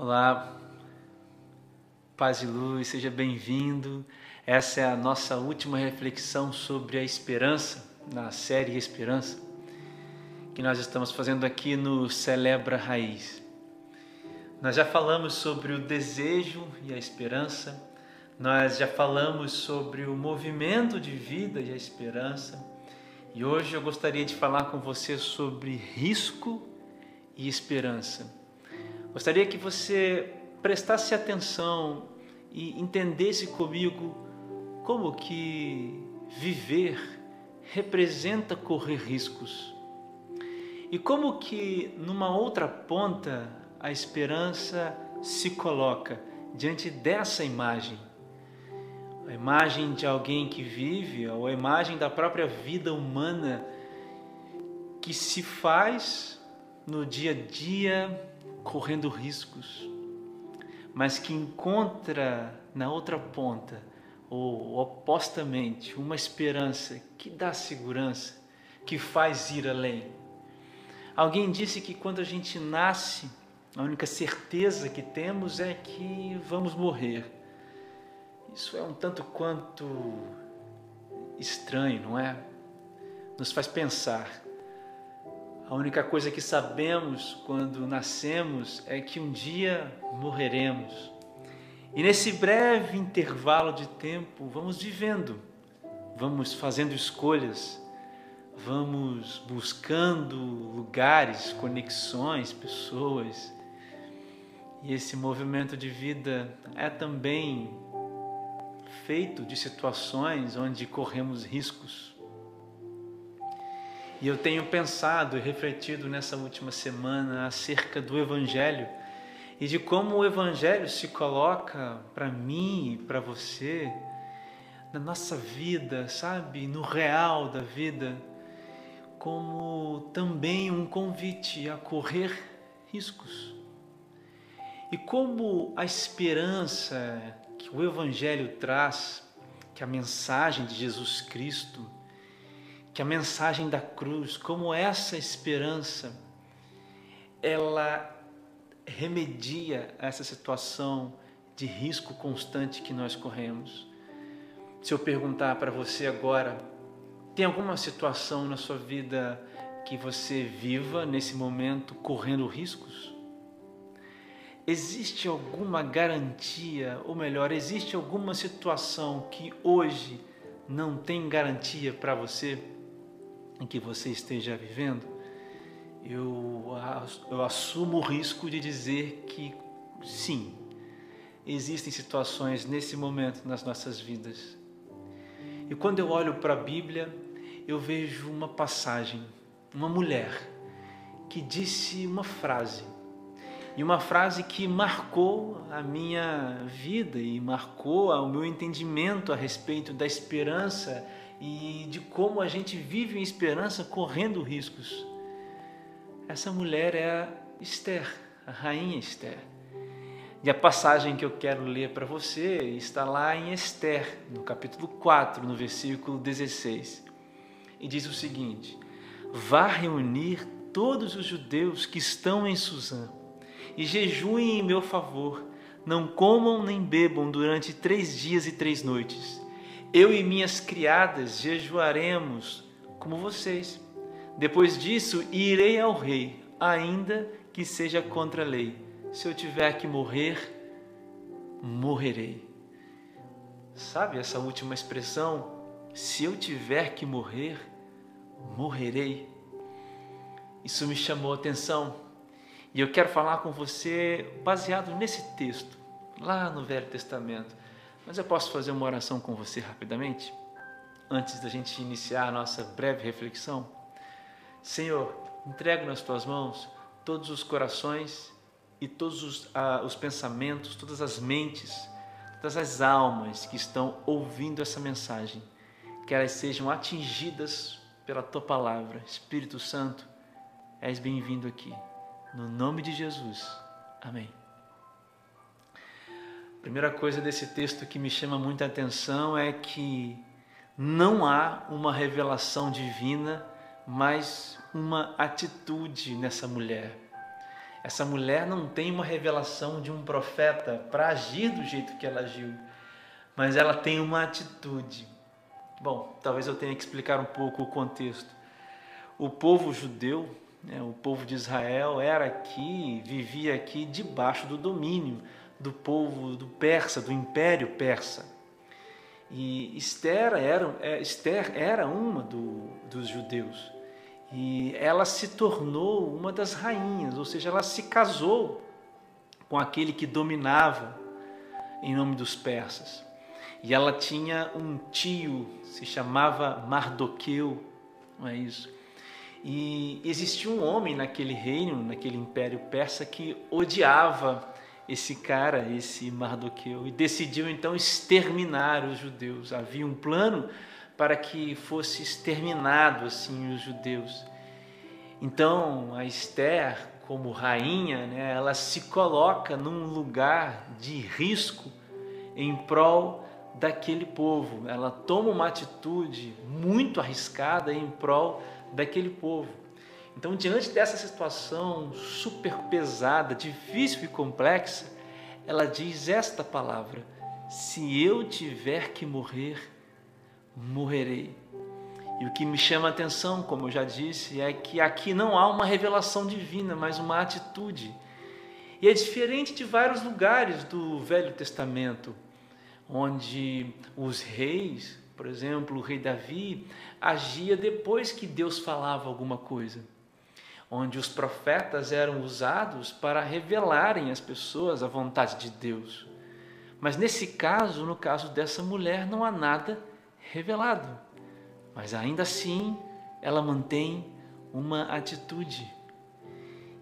Olá, paz e luz, seja bem-vindo. Essa é a nossa última reflexão sobre a esperança, na série Esperança, que nós estamos fazendo aqui no Celebra Raiz. Nós já falamos sobre o desejo e a esperança, nós já falamos sobre o movimento de vida e a esperança, e hoje eu gostaria de falar com você sobre risco e esperança. Gostaria que você prestasse atenção e entendesse comigo como que viver representa correr riscos. E como que numa outra ponta a esperança se coloca diante dessa imagem. A imagem de alguém que vive, ou a imagem da própria vida humana que se faz no dia a dia correndo riscos, mas que encontra na outra ponta, ou opostamente, uma esperança que dá segurança, que faz ir além. Alguém disse que quando a gente nasce, a única certeza que temos é que vamos morrer. Isso é um tanto quanto estranho, não é? Nos faz pensar a única coisa que sabemos quando nascemos é que um dia morreremos. E nesse breve intervalo de tempo, vamos vivendo, vamos fazendo escolhas, vamos buscando lugares, conexões, pessoas. E esse movimento de vida é também feito de situações onde corremos riscos. E eu tenho pensado e refletido nessa última semana acerca do Evangelho e de como o Evangelho se coloca para mim e para você na nossa vida, sabe, no real da vida, como também um convite a correr riscos. E como a esperança que o Evangelho traz, que a mensagem de Jesus Cristo, que a mensagem da cruz, como essa esperança, ela remedia essa situação de risco constante que nós corremos. Se eu perguntar para você agora, tem alguma situação na sua vida que você viva nesse momento correndo riscos? Existe alguma garantia, ou melhor, existe alguma situação que hoje não tem garantia para você? Em que você esteja vivendo, eu, eu assumo o risco de dizer que sim, existem situações nesse momento nas nossas vidas. E quando eu olho para a Bíblia, eu vejo uma passagem, uma mulher que disse uma frase, e uma frase que marcou a minha vida e marcou o meu entendimento a respeito da esperança e de como a gente vive em esperança correndo riscos. Essa mulher é a Esther, a rainha Esther. E a passagem que eu quero ler para você está lá em Esther, no capítulo 4, no versículo 16. E diz o seguinte: Vá reunir todos os judeus que estão em Suzã e jejuem em meu favor. Não comam nem bebam durante três dias e três noites eu e minhas criadas jejuaremos como vocês. Depois disso, irei ao rei, ainda que seja contra a lei. Se eu tiver que morrer, morrerei. Sabe essa última expressão? Se eu tiver que morrer, morrerei. Isso me chamou a atenção e eu quero falar com você baseado nesse texto, lá no Velho Testamento. Mas eu posso fazer uma oração com você rapidamente? Antes da gente iniciar a nossa breve reflexão? Senhor, entrego nas tuas mãos todos os corações e todos os, ah, os pensamentos, todas as mentes, todas as almas que estão ouvindo essa mensagem, que elas sejam atingidas pela tua palavra. Espírito Santo, és bem-vindo aqui. No nome de Jesus. Amém. Primeira coisa desse texto que me chama muita atenção é que não há uma revelação divina, mas uma atitude nessa mulher. Essa mulher não tem uma revelação de um profeta para agir do jeito que ela agiu, mas ela tem uma atitude. Bom, talvez eu tenha que explicar um pouco o contexto. O povo judeu, né, o povo de Israel, era aqui, vivia aqui debaixo do domínio do povo do persa, do império persa. E Esther era, é, Esther era uma do, dos judeus. E ela se tornou uma das rainhas, ou seja, ela se casou com aquele que dominava em nome dos persas. E ela tinha um tio, se chamava Mardoqueu, não é isso? E existia um homem naquele reino, naquele império persa, que odiava esse cara, esse Mardoqueu, e decidiu então exterminar os judeus. Havia um plano para que fosse exterminado assim os judeus. Então a Esther, como rainha, né, ela se coloca num lugar de risco em prol daquele povo. Ela toma uma atitude muito arriscada em prol daquele povo. Então, diante dessa situação super pesada, difícil e complexa, ela diz esta palavra: Se eu tiver que morrer, morrerei. E o que me chama a atenção, como eu já disse, é que aqui não há uma revelação divina, mas uma atitude. E é diferente de vários lugares do Velho Testamento, onde os reis, por exemplo, o rei Davi, agia depois que Deus falava alguma coisa onde os profetas eram usados para revelarem às pessoas a vontade de Deus. Mas nesse caso, no caso dessa mulher, não há nada revelado. Mas ainda assim, ela mantém uma atitude.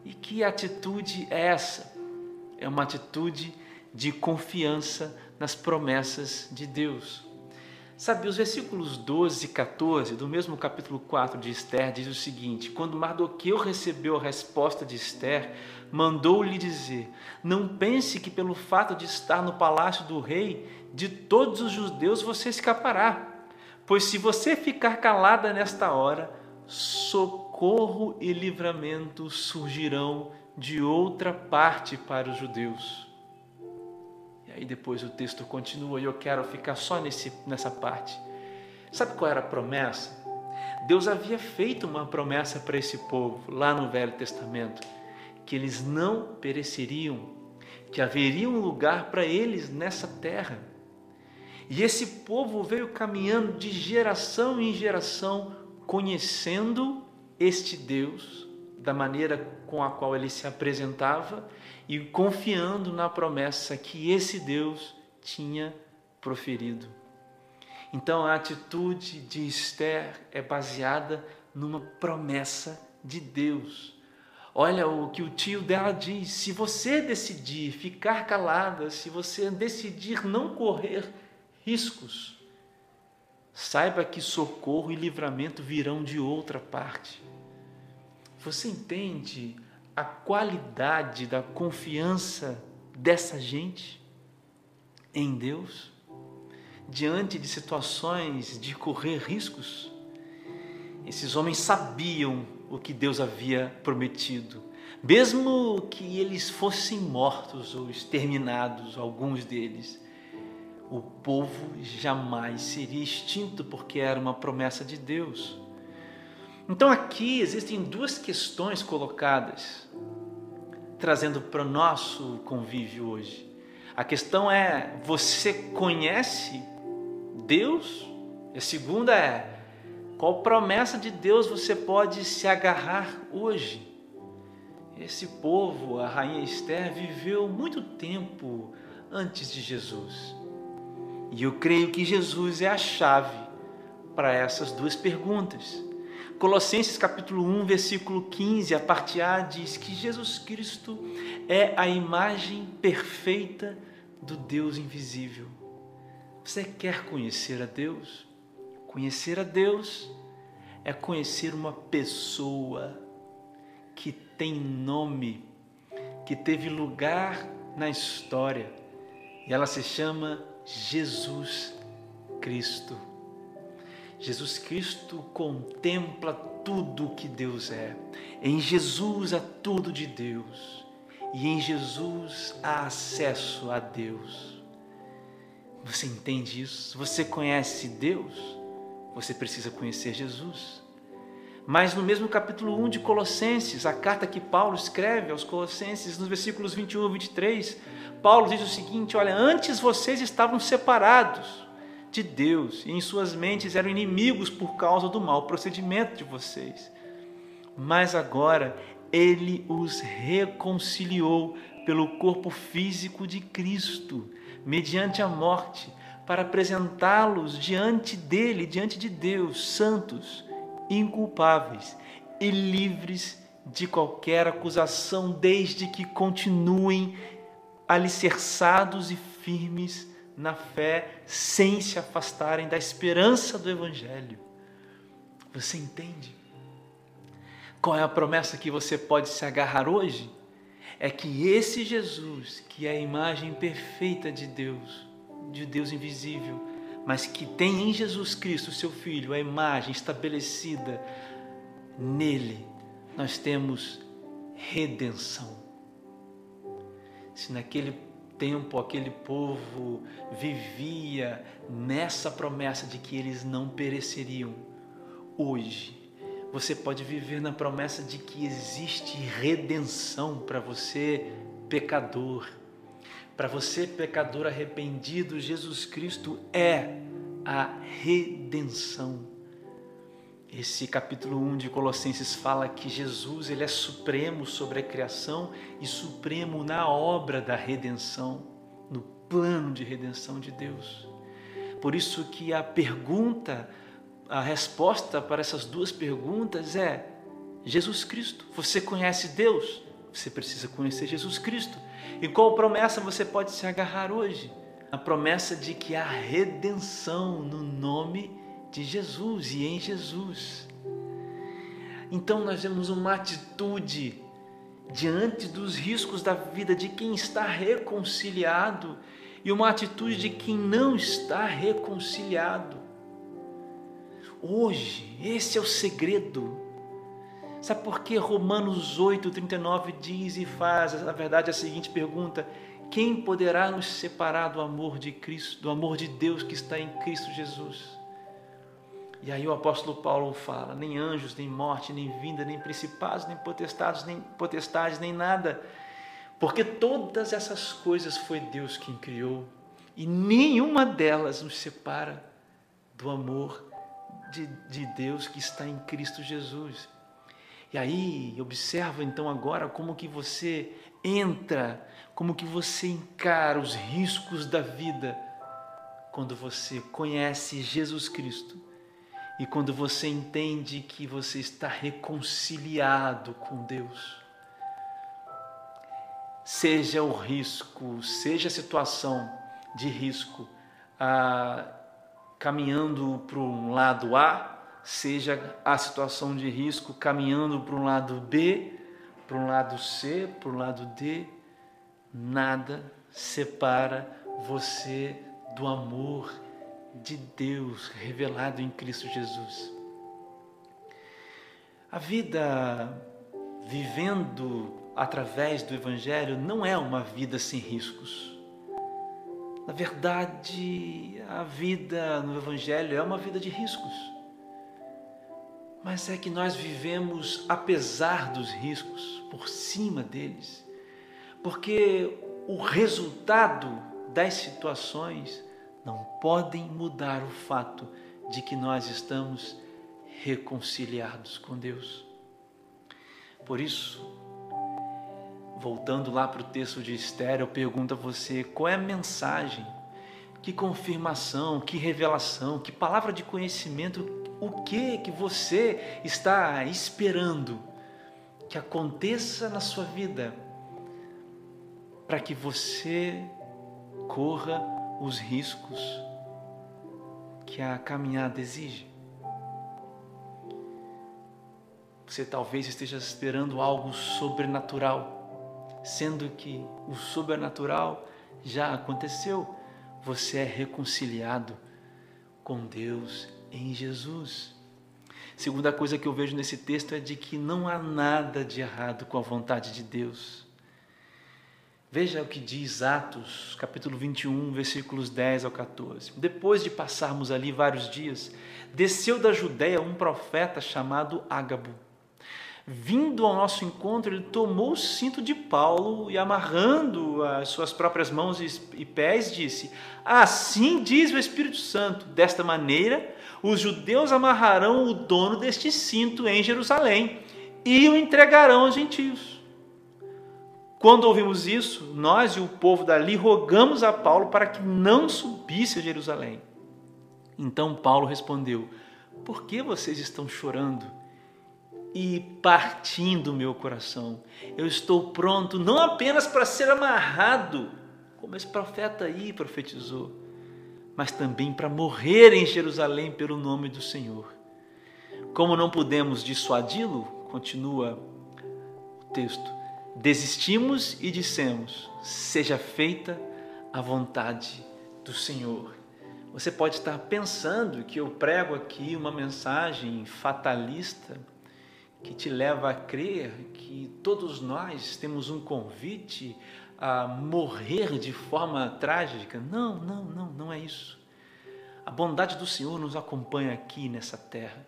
E que atitude é essa? É uma atitude de confiança nas promessas de Deus. Sabe, os versículos 12 e 14 do mesmo capítulo 4 de Esther diz o seguinte: Quando Mardoqueu recebeu a resposta de Esther, mandou-lhe dizer: Não pense que pelo fato de estar no palácio do rei, de todos os judeus você escapará. Pois se você ficar calada nesta hora, socorro e livramento surgirão de outra parte para os judeus. Aí depois o texto continua e eu quero ficar só nesse, nessa parte. Sabe qual era a promessa? Deus havia feito uma promessa para esse povo lá no Velho Testamento, que eles não pereceriam, que haveria um lugar para eles nessa terra. E esse povo veio caminhando de geração em geração, conhecendo este Deus da maneira com a qual ele se apresentava e confiando na promessa que esse Deus tinha proferido. Então a atitude de Esther é baseada numa promessa de Deus. Olha o que o tio dela diz: se você decidir ficar calada, se você decidir não correr riscos, saiba que socorro e livramento virão de outra parte. Você entende a qualidade da confiança dessa gente em Deus diante de situações de correr riscos. Esses homens sabiam o que Deus havia prometido, mesmo que eles fossem mortos ou exterminados, alguns deles. O povo jamais seria extinto porque era uma promessa de Deus. Então aqui existem duas questões colocadas, trazendo para o nosso convívio hoje. A questão é: você conhece Deus? E a segunda é: qual promessa de Deus você pode se agarrar hoje? Esse povo, a rainha Esther, viveu muito tempo antes de Jesus. E eu creio que Jesus é a chave para essas duas perguntas. Colossenses capítulo 1, versículo 15, a parte A diz que Jesus Cristo é a imagem perfeita do Deus invisível. Você quer conhecer a Deus? Conhecer a Deus é conhecer uma pessoa que tem nome, que teve lugar na história, e ela se chama Jesus Cristo. Jesus Cristo contempla tudo o que Deus é. Em Jesus há tudo de Deus. e em Jesus há acesso a Deus. Você entende isso? Você conhece Deus? Você precisa conhecer Jesus. Mas no mesmo capítulo 1 de Colossenses, a carta que Paulo escreve aos Colossenses, nos versículos 21 e 23, Paulo diz o seguinte: Olha, antes vocês estavam separados de Deus e em suas mentes eram inimigos por causa do mau procedimento de vocês. Mas agora ele os reconciliou pelo corpo físico de Cristo, mediante a morte, para apresentá-los diante dele, diante de Deus, santos inculpáveis e livres de qualquer acusação, desde que continuem alicerçados e firmes na fé, sem se afastarem da esperança do Evangelho. Você entende? Qual é a promessa que você pode se agarrar hoje? É que esse Jesus, que é a imagem perfeita de Deus, de Deus invisível, mas que tem em Jesus Cristo, seu Filho, a imagem estabelecida nele, nós temos redenção. Se naquele tempo aquele povo vivia nessa promessa de que eles não pereceriam, hoje você pode viver na promessa de que existe redenção para você, pecador para você, pecador arrependido, Jesus Cristo é a redenção. Esse capítulo 1 de Colossenses fala que Jesus ele é supremo sobre a criação e supremo na obra da redenção, no plano de redenção de Deus. Por isso que a pergunta, a resposta para essas duas perguntas é Jesus Cristo. Você conhece Deus? Você precisa conhecer Jesus Cristo. E qual promessa você pode se agarrar hoje? A promessa de que há redenção no nome de Jesus e em Jesus. Então nós vemos uma atitude diante dos riscos da vida de quem está reconciliado e uma atitude de quem não está reconciliado. Hoje, esse é o segredo Sabe por que Romanos 8, 39 diz e faz, na verdade, a seguinte pergunta: Quem poderá nos separar do amor de Cristo, do amor de Deus que está em Cristo Jesus? E aí o apóstolo Paulo fala: nem anjos, nem morte, nem vinda, nem principados, nem potestades, nem potestades, nem nada. Porque todas essas coisas foi Deus quem criou, e nenhuma delas nos separa do amor de, de Deus que está em Cristo Jesus. E aí, observa então agora como que você entra, como que você encara os riscos da vida quando você conhece Jesus Cristo e quando você entende que você está reconciliado com Deus. Seja o risco, seja a situação de risco, ah, caminhando para um lado A seja a situação de risco caminhando para um lado B, para um lado C, para um lado D, nada separa você do amor de Deus revelado em Cristo Jesus. A vida vivendo através do Evangelho não é uma vida sem riscos. Na verdade, a vida no Evangelho é uma vida de riscos mas é que nós vivemos apesar dos riscos, por cima deles, porque o resultado das situações não podem mudar o fato de que nós estamos reconciliados com Deus. Por isso, voltando lá para o texto de Esther, eu pergunto a você qual é a mensagem, que confirmação, que revelação, que palavra de conhecimento o que que você está esperando que aconteça na sua vida para que você corra os riscos que a caminhada exige. Você talvez esteja esperando algo sobrenatural, sendo que o sobrenatural já aconteceu. Você é reconciliado com Deus em Jesus. Segunda coisa que eu vejo nesse texto é de que não há nada de errado com a vontade de Deus. Veja o que diz Atos, capítulo 21, versículos 10 ao 14. Depois de passarmos ali vários dias, desceu da Judéia um profeta chamado Ágabo. Vindo ao nosso encontro, ele tomou o cinto de Paulo e, amarrando as suas próprias mãos e pés, disse: Assim diz o Espírito Santo: desta maneira, os judeus amarrarão o dono deste cinto em Jerusalém e o entregarão aos gentios. Quando ouvimos isso, nós e o povo dali rogamos a Paulo para que não subisse a Jerusalém. Então Paulo respondeu: Por que vocês estão chorando? e partindo meu coração. Eu estou pronto não apenas para ser amarrado, como esse profeta aí profetizou, mas também para morrer em Jerusalém pelo nome do Senhor. Como não pudemos dissuadi-lo, continua o texto, desistimos e dissemos: seja feita a vontade do Senhor. Você pode estar pensando que eu prego aqui uma mensagem fatalista que te leva a crer que todos nós temos um convite a morrer de forma trágica. Não, não, não, não é isso. A bondade do Senhor nos acompanha aqui nessa terra.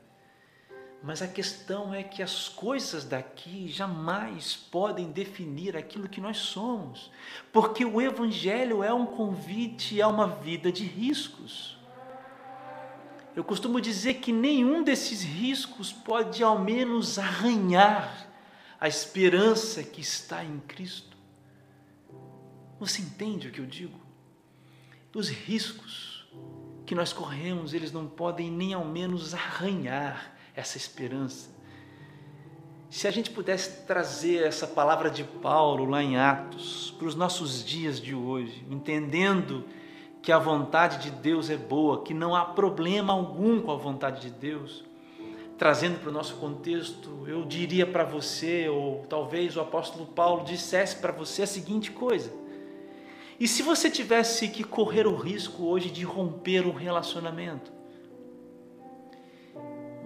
Mas a questão é que as coisas daqui jamais podem definir aquilo que nós somos, porque o Evangelho é um convite a uma vida de riscos. Eu costumo dizer que nenhum desses riscos pode ao menos arranhar a esperança que está em Cristo. Você entende o que eu digo? Os riscos que nós corremos, eles não podem nem ao menos arranhar essa esperança. Se a gente pudesse trazer essa palavra de Paulo lá em Atos para os nossos dias de hoje, entendendo que a vontade de Deus é boa, que não há problema algum com a vontade de Deus. Trazendo para o nosso contexto, eu diria para você, ou talvez o apóstolo Paulo dissesse para você a seguinte coisa: e se você tivesse que correr o risco hoje de romper um relacionamento?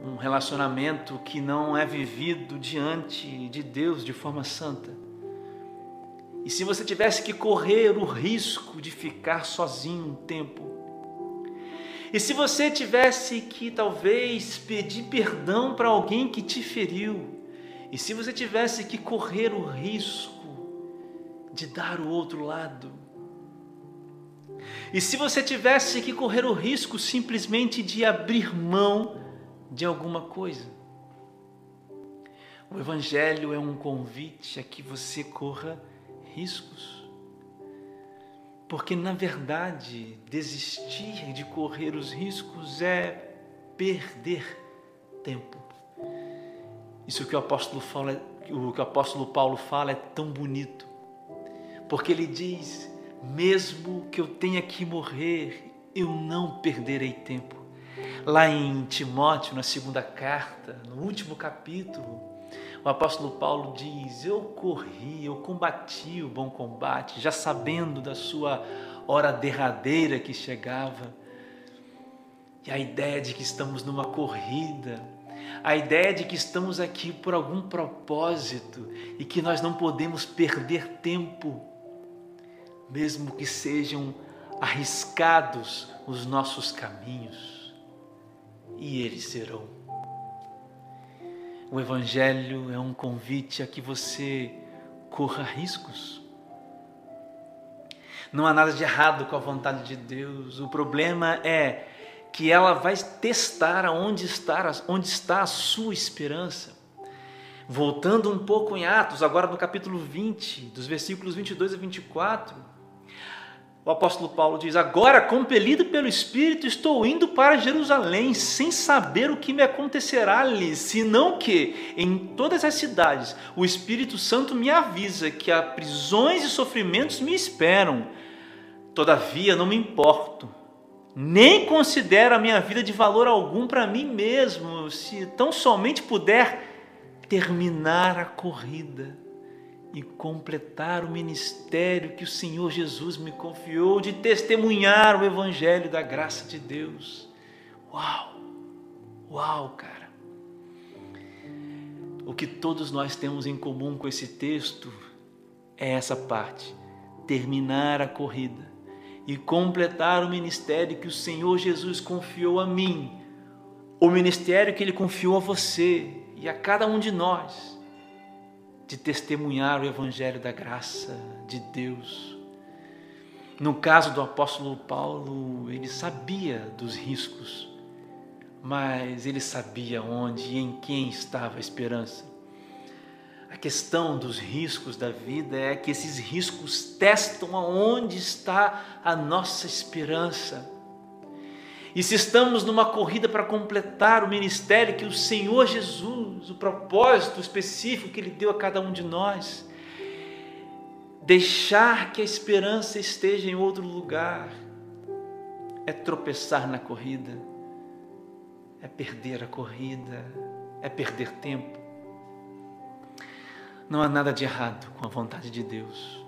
Um relacionamento que não é vivido diante de Deus de forma santa e se você tivesse que correr o risco de ficar sozinho um tempo? E se você tivesse que talvez pedir perdão para alguém que te feriu? E se você tivesse que correr o risco de dar o outro lado? E se você tivesse que correr o risco simplesmente de abrir mão de alguma coisa? O Evangelho é um convite a que você corra riscos. Porque, na verdade, desistir de correr os riscos é perder tempo. Isso que o apóstolo, fala, o que o apóstolo Paulo fala é tão bonito. Porque ele diz: mesmo que eu tenha que morrer, eu não perderei tempo. Lá em Timóteo, na segunda carta, no último capítulo, o apóstolo Paulo diz: Eu corri, eu combati o bom combate, já sabendo da sua hora derradeira que chegava. E a ideia de que estamos numa corrida, a ideia de que estamos aqui por algum propósito e que nós não podemos perder tempo, mesmo que sejam arriscados os nossos caminhos, e eles serão. O Evangelho é um convite a que você corra riscos. Não há nada de errado com a vontade de Deus. O problema é que ela vai testar onde está, onde está a sua esperança. Voltando um pouco em Atos, agora no capítulo 20, dos versículos 22 a 24, o apóstolo Paulo diz: Agora, compelido pelo Espírito, estou indo para Jerusalém, sem saber o que me acontecerá ali, senão que, em todas as cidades, o Espírito Santo me avisa que há prisões e sofrimentos me esperam. Todavia, não me importo, nem considero a minha vida de valor algum para mim mesmo, se tão somente puder terminar a corrida e completar o ministério que o Senhor Jesus me confiou de testemunhar o Evangelho da graça de Deus. Uau! Uau, cara! O que todos nós temos em comum com esse texto é essa parte. terminar a corrida e completar o ministério que o Senhor Jesus confiou a mim, o ministério que Ele confiou a você e a cada um de nós, de testemunhar o Evangelho da graça de Deus. No caso do apóstolo Paulo, ele sabia dos riscos, mas ele sabia onde e em quem estava a esperança. A questão dos riscos da vida é que esses riscos testam aonde está a nossa esperança. E se estamos numa corrida para completar o ministério que o Senhor Jesus, o propósito específico que Ele deu a cada um de nós, deixar que a esperança esteja em outro lugar é tropeçar na corrida, é perder a corrida, é perder tempo. Não há nada de errado com a vontade de Deus.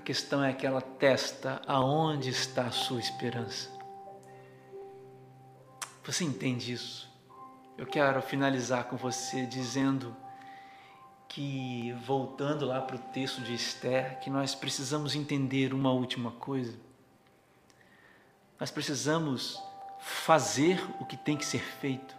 A questão é que ela testa aonde está a sua esperança. Você entende isso? Eu quero finalizar com você dizendo que, voltando lá para o texto de Esther, que nós precisamos entender uma última coisa. Nós precisamos fazer o que tem que ser feito.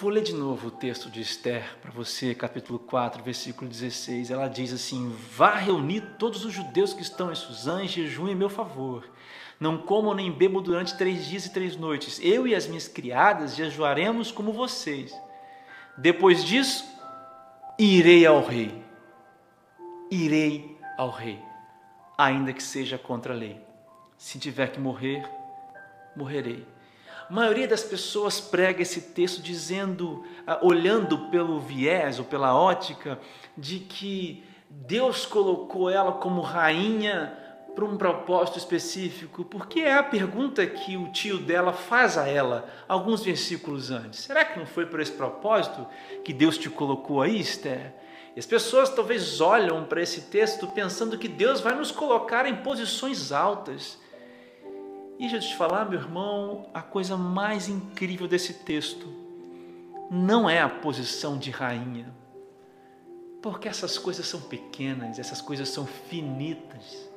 Vou ler de novo o texto de Esther para você, capítulo 4, versículo 16. Ela diz assim: Vá reunir todos os judeus que estão em Suzã em jejum em meu favor. Não comam nem bebam durante três dias e três noites. Eu e as minhas criadas jejuaremos como vocês. Depois disso, irei ao rei. Irei ao rei, ainda que seja contra a lei. Se tiver que morrer, morrerei maioria das pessoas prega esse texto dizendo, ah, olhando pelo viés ou pela ótica de que Deus colocou ela como rainha para um propósito específico, porque é a pergunta que o tio dela faz a ela alguns versículos antes. Será que não foi por esse propósito que Deus te colocou aí, Esther? E as pessoas talvez olham para esse texto pensando que Deus vai nos colocar em posições altas e eu te falar, meu irmão, a coisa mais incrível desse texto não é a posição de rainha, porque essas coisas são pequenas, essas coisas são finitas.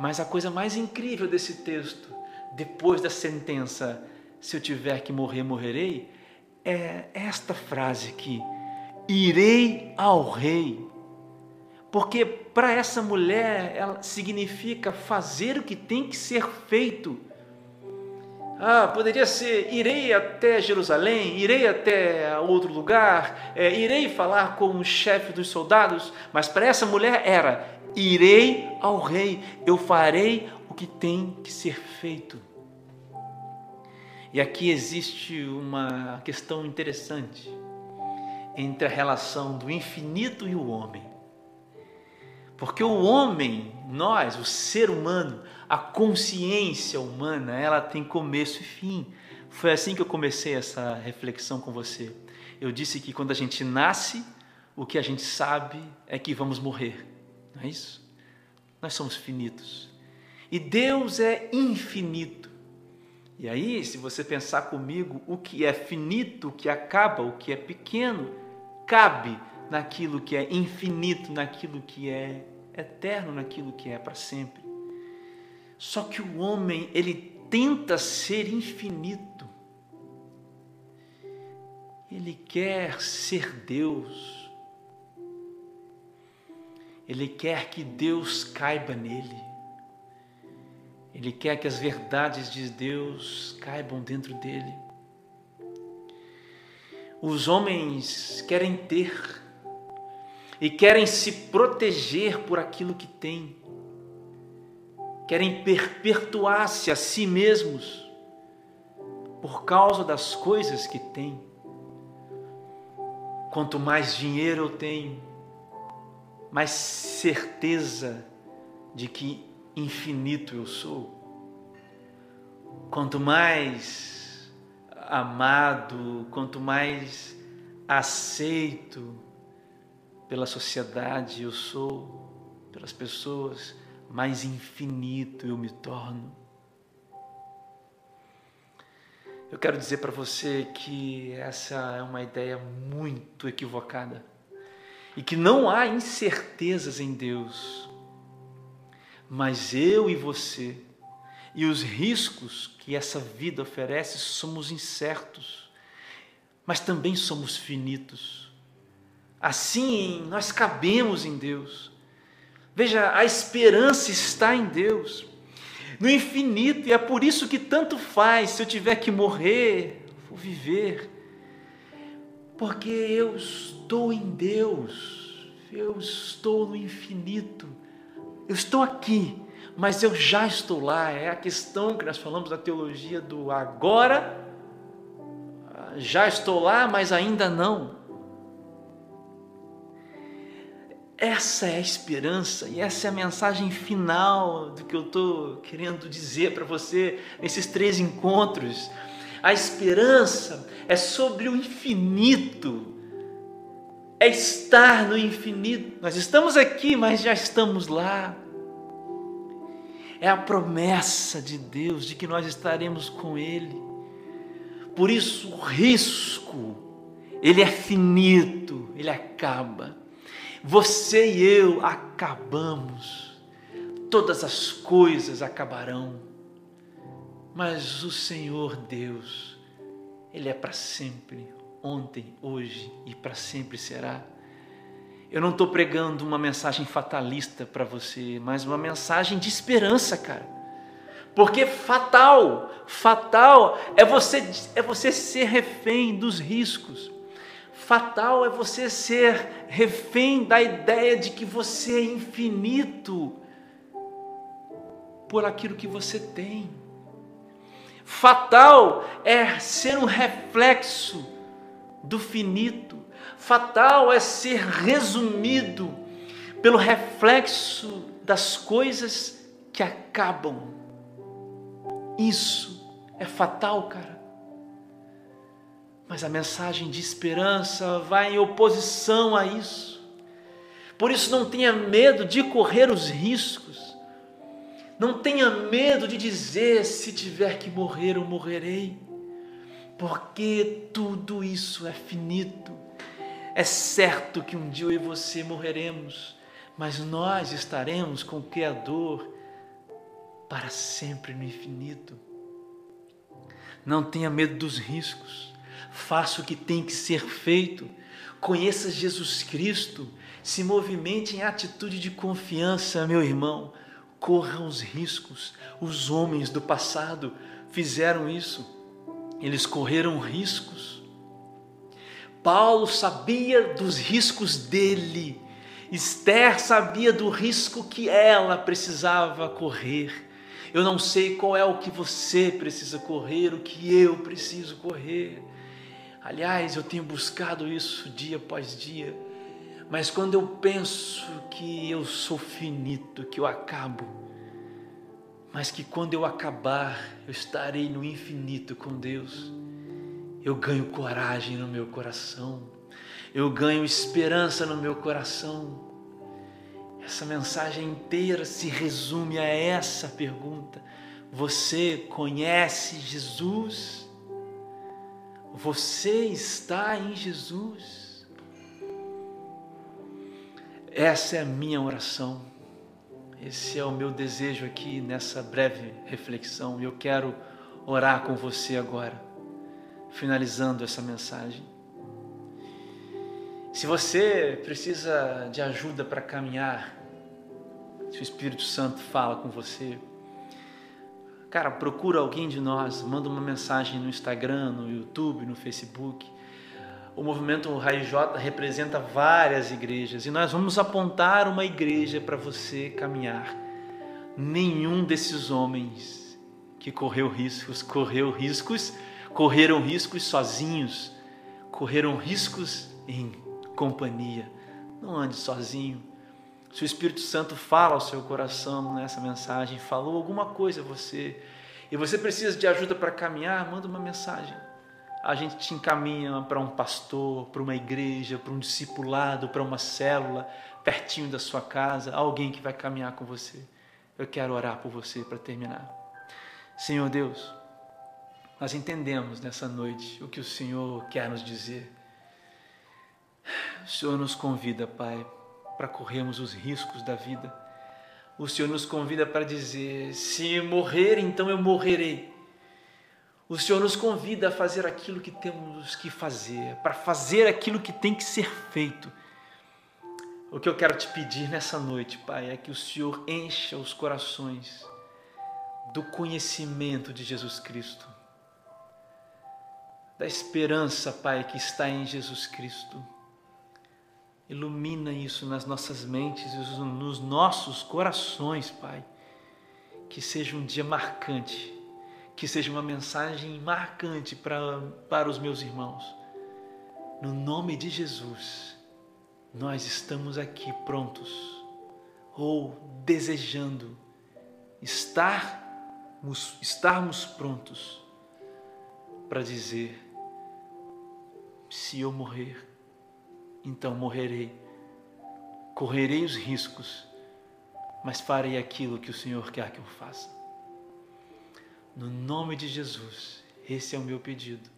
Mas a coisa mais incrível desse texto, depois da sentença, se eu tiver que morrer, morrerei, é esta frase aqui: irei ao rei. Porque para essa mulher, ela significa fazer o que tem que ser feito ah, poderia ser: irei até Jerusalém, irei até outro lugar, é, irei falar com o chefe dos soldados. Mas para essa mulher era: irei ao rei, eu farei o que tem que ser feito. E aqui existe uma questão interessante entre a relação do infinito e o homem. Porque o homem, nós, o ser humano, a consciência humana, ela tem começo e fim. Foi assim que eu comecei essa reflexão com você. Eu disse que quando a gente nasce, o que a gente sabe é que vamos morrer. Não é isso? Nós somos finitos. E Deus é infinito. E aí, se você pensar comigo, o que é finito, o que acaba, o que é pequeno, cabe naquilo que é infinito, naquilo que é eterno, naquilo que é para sempre. Só que o homem, ele tenta ser infinito. Ele quer ser Deus. Ele quer que Deus caiba nele. Ele quer que as verdades de Deus caibam dentro dele. Os homens querem ter, e querem se proteger por aquilo que têm, querem perpetuar-se a si mesmos por causa das coisas que têm. Quanto mais dinheiro eu tenho, mais certeza de que infinito eu sou. Quanto mais amado, quanto mais aceito, pela sociedade eu sou, pelas pessoas, mais infinito eu me torno. Eu quero dizer para você que essa é uma ideia muito equivocada. e que não há incertezas em Deus. Mas eu e você e os riscos que essa vida oferece somos incertos, mas também somos finitos. Assim, nós cabemos em Deus. Veja, a esperança está em Deus, no infinito, e é por isso que tanto faz se eu tiver que morrer ou viver, porque eu estou em Deus, eu estou no infinito, eu estou aqui, mas eu já estou lá. É a questão que nós falamos da teologia do agora, já estou lá, mas ainda não. Essa é a esperança e essa é a mensagem final do que eu estou querendo dizer para você nesses três encontros. A esperança é sobre o infinito, é estar no infinito. Nós estamos aqui, mas já estamos lá. É a promessa de Deus de que nós estaremos com Ele. Por isso, o risco, ele é finito, ele acaba você e eu acabamos, todas as coisas acabarão, mas o Senhor Deus, Ele é para sempre, ontem, hoje e para sempre será. Eu não estou pregando uma mensagem fatalista para você, mas uma mensagem de esperança, cara. Porque fatal, fatal é você é você ser refém dos riscos. Fatal é você ser refém da ideia de que você é infinito por aquilo que você tem. Fatal é ser um reflexo do finito. Fatal é ser resumido pelo reflexo das coisas que acabam. Isso é fatal, cara. Mas a mensagem de esperança vai em oposição a isso. Por isso, não tenha medo de correr os riscos. Não tenha medo de dizer: se tiver que morrer, eu morrerei. Porque tudo isso é finito. É certo que um dia eu e você morreremos, mas nós estaremos com o Criador para sempre no infinito. Não tenha medo dos riscos faça o que tem que ser feito, conheça Jesus Cristo, se movimente em atitude de confiança, meu irmão. Corram os riscos. Os homens do passado fizeram isso. Eles correram riscos. Paulo sabia dos riscos dele. Esther sabia do risco que ela precisava correr. Eu não sei qual é o que você precisa correr, o que eu preciso correr. Aliás, eu tenho buscado isso dia após dia, mas quando eu penso que eu sou finito, que eu acabo, mas que quando eu acabar eu estarei no infinito com Deus, eu ganho coragem no meu coração, eu ganho esperança no meu coração. Essa mensagem inteira se resume a essa pergunta: Você conhece Jesus? Você está em Jesus. Essa é a minha oração. Esse é o meu desejo aqui nessa breve reflexão. E eu quero orar com você agora, finalizando essa mensagem. Se você precisa de ajuda para caminhar, se o Espírito Santo fala com você, Cara, procura alguém de nós, manda uma mensagem no Instagram, no YouTube, no Facebook. O movimento Raiz J representa várias igrejas e nós vamos apontar uma igreja para você caminhar. Nenhum desses homens que correu riscos, correu riscos, correram riscos sozinhos, correram riscos em companhia. Não ande sozinho. Se o Espírito Santo fala ao seu coração nessa mensagem, falou alguma coisa a você, e você precisa de ajuda para caminhar, manda uma mensagem. A gente te encaminha para um pastor, para uma igreja, para um discipulado, para uma célula, pertinho da sua casa, alguém que vai caminhar com você. Eu quero orar por você para terminar. Senhor Deus, nós entendemos nessa noite o que o Senhor quer nos dizer. O Senhor nos convida, Pai, para corrermos os riscos da vida. O Senhor nos convida para dizer: se morrer, então eu morrerei. O Senhor nos convida a fazer aquilo que temos que fazer, para fazer aquilo que tem que ser feito. O que eu quero te pedir nessa noite, Pai, é que o Senhor encha os corações do conhecimento de Jesus Cristo, da esperança, Pai, que está em Jesus Cristo. Ilumina isso nas nossas mentes e nos nossos corações, Pai. Que seja um dia marcante que seja uma mensagem marcante para, para os meus irmãos. No nome de Jesus, nós estamos aqui prontos ou desejando estarmos, estarmos prontos para dizer: se eu morrer, então morrerei, correrei os riscos, mas farei aquilo que o Senhor quer que eu faça. No nome de Jesus, esse é o meu pedido.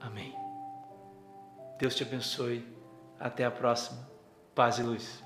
Amém. Deus te abençoe. Até a próxima. Paz e luz.